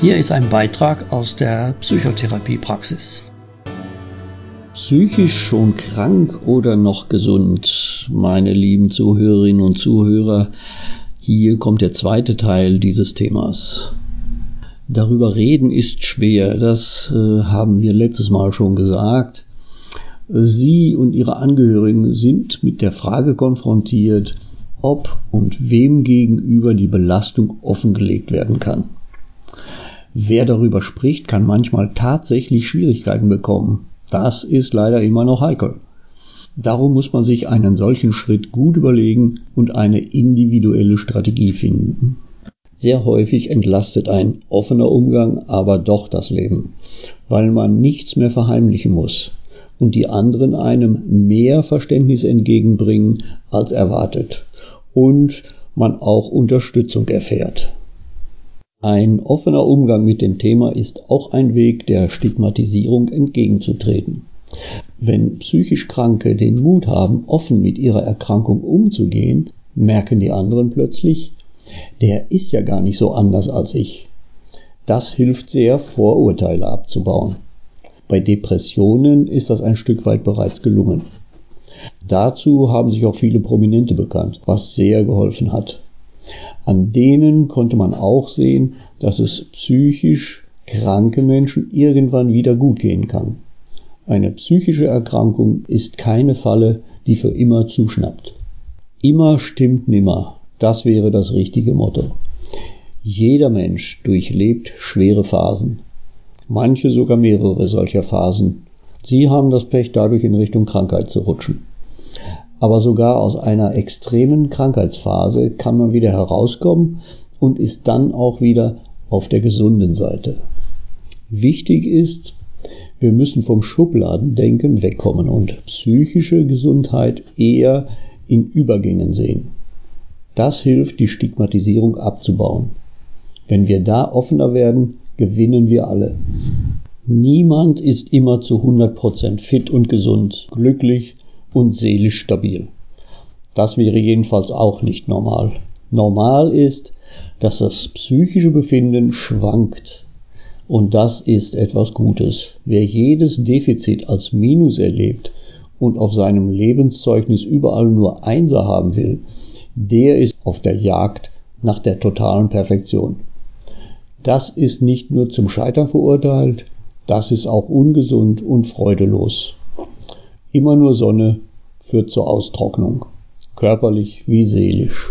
Hier ist ein Beitrag aus der Psychotherapiepraxis. Psychisch schon krank oder noch gesund, meine lieben Zuhörerinnen und Zuhörer, hier kommt der zweite Teil dieses Themas. Darüber reden ist schwer, das äh, haben wir letztes Mal schon gesagt. Sie und Ihre Angehörigen sind mit der Frage konfrontiert, ob und wem gegenüber die Belastung offengelegt werden kann. Wer darüber spricht, kann manchmal tatsächlich Schwierigkeiten bekommen. Das ist leider immer noch heikel. Darum muss man sich einen solchen Schritt gut überlegen und eine individuelle Strategie finden. Sehr häufig entlastet ein offener Umgang aber doch das Leben, weil man nichts mehr verheimlichen muss und die anderen einem mehr Verständnis entgegenbringen als erwartet und man auch Unterstützung erfährt. Ein offener Umgang mit dem Thema ist auch ein Weg, der Stigmatisierung entgegenzutreten. Wenn psychisch Kranke den Mut haben, offen mit ihrer Erkrankung umzugehen, merken die anderen plötzlich, der ist ja gar nicht so anders als ich. Das hilft sehr, Vorurteile abzubauen. Bei Depressionen ist das ein Stück weit bereits gelungen. Dazu haben sich auch viele Prominente bekannt, was sehr geholfen hat. An denen konnte man auch sehen, dass es psychisch kranke Menschen irgendwann wieder gut gehen kann. Eine psychische Erkrankung ist keine Falle, die für immer zuschnappt. Immer stimmt nimmer, das wäre das richtige Motto. Jeder Mensch durchlebt schwere Phasen, manche sogar mehrere solcher Phasen. Sie haben das Pech, dadurch in Richtung Krankheit zu rutschen aber sogar aus einer extremen Krankheitsphase kann man wieder herauskommen und ist dann auch wieder auf der gesunden Seite. Wichtig ist, wir müssen vom Schubladendenken wegkommen und psychische Gesundheit eher in Übergängen sehen. Das hilft, die Stigmatisierung abzubauen. Wenn wir da offener werden, gewinnen wir alle. Niemand ist immer zu 100% fit und gesund, glücklich und seelisch stabil. Das wäre jedenfalls auch nicht normal. Normal ist, dass das psychische Befinden schwankt. Und das ist etwas Gutes. Wer jedes Defizit als Minus erlebt und auf seinem Lebenszeugnis überall nur Einser haben will, der ist auf der Jagd nach der totalen Perfektion. Das ist nicht nur zum Scheitern verurteilt, das ist auch ungesund und freudelos. Immer nur Sonne führt zur Austrocknung, körperlich wie seelisch.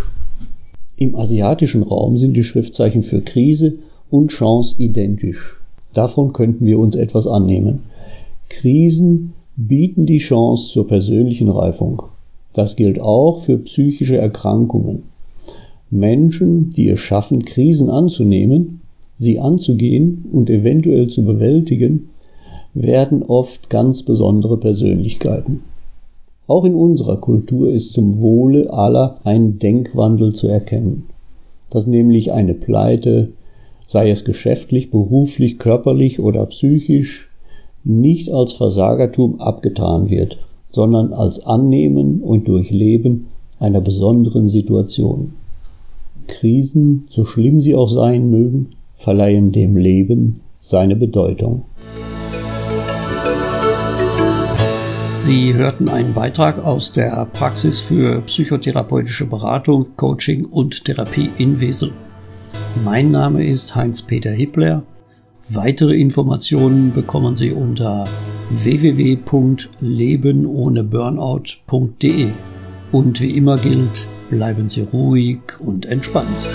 Im asiatischen Raum sind die Schriftzeichen für Krise und Chance identisch. Davon könnten wir uns etwas annehmen. Krisen bieten die Chance zur persönlichen Reifung. Das gilt auch für psychische Erkrankungen. Menschen, die es schaffen, Krisen anzunehmen, sie anzugehen und eventuell zu bewältigen, werden oft ganz besondere Persönlichkeiten. Auch in unserer Kultur ist zum Wohle aller ein Denkwandel zu erkennen, dass nämlich eine Pleite, sei es geschäftlich, beruflich, körperlich oder psychisch, nicht als Versagertum abgetan wird, sondern als Annehmen und Durchleben einer besonderen Situation. Krisen, so schlimm sie auch sein mögen, verleihen dem Leben seine Bedeutung. Sie hörten einen Beitrag aus der Praxis für psychotherapeutische Beratung, Coaching und Therapie in Wesel. Mein Name ist Heinz-Peter Hippler. Weitere Informationen bekommen Sie unter www.lebenohneburnout.de. Und wie immer gilt, bleiben Sie ruhig und entspannt.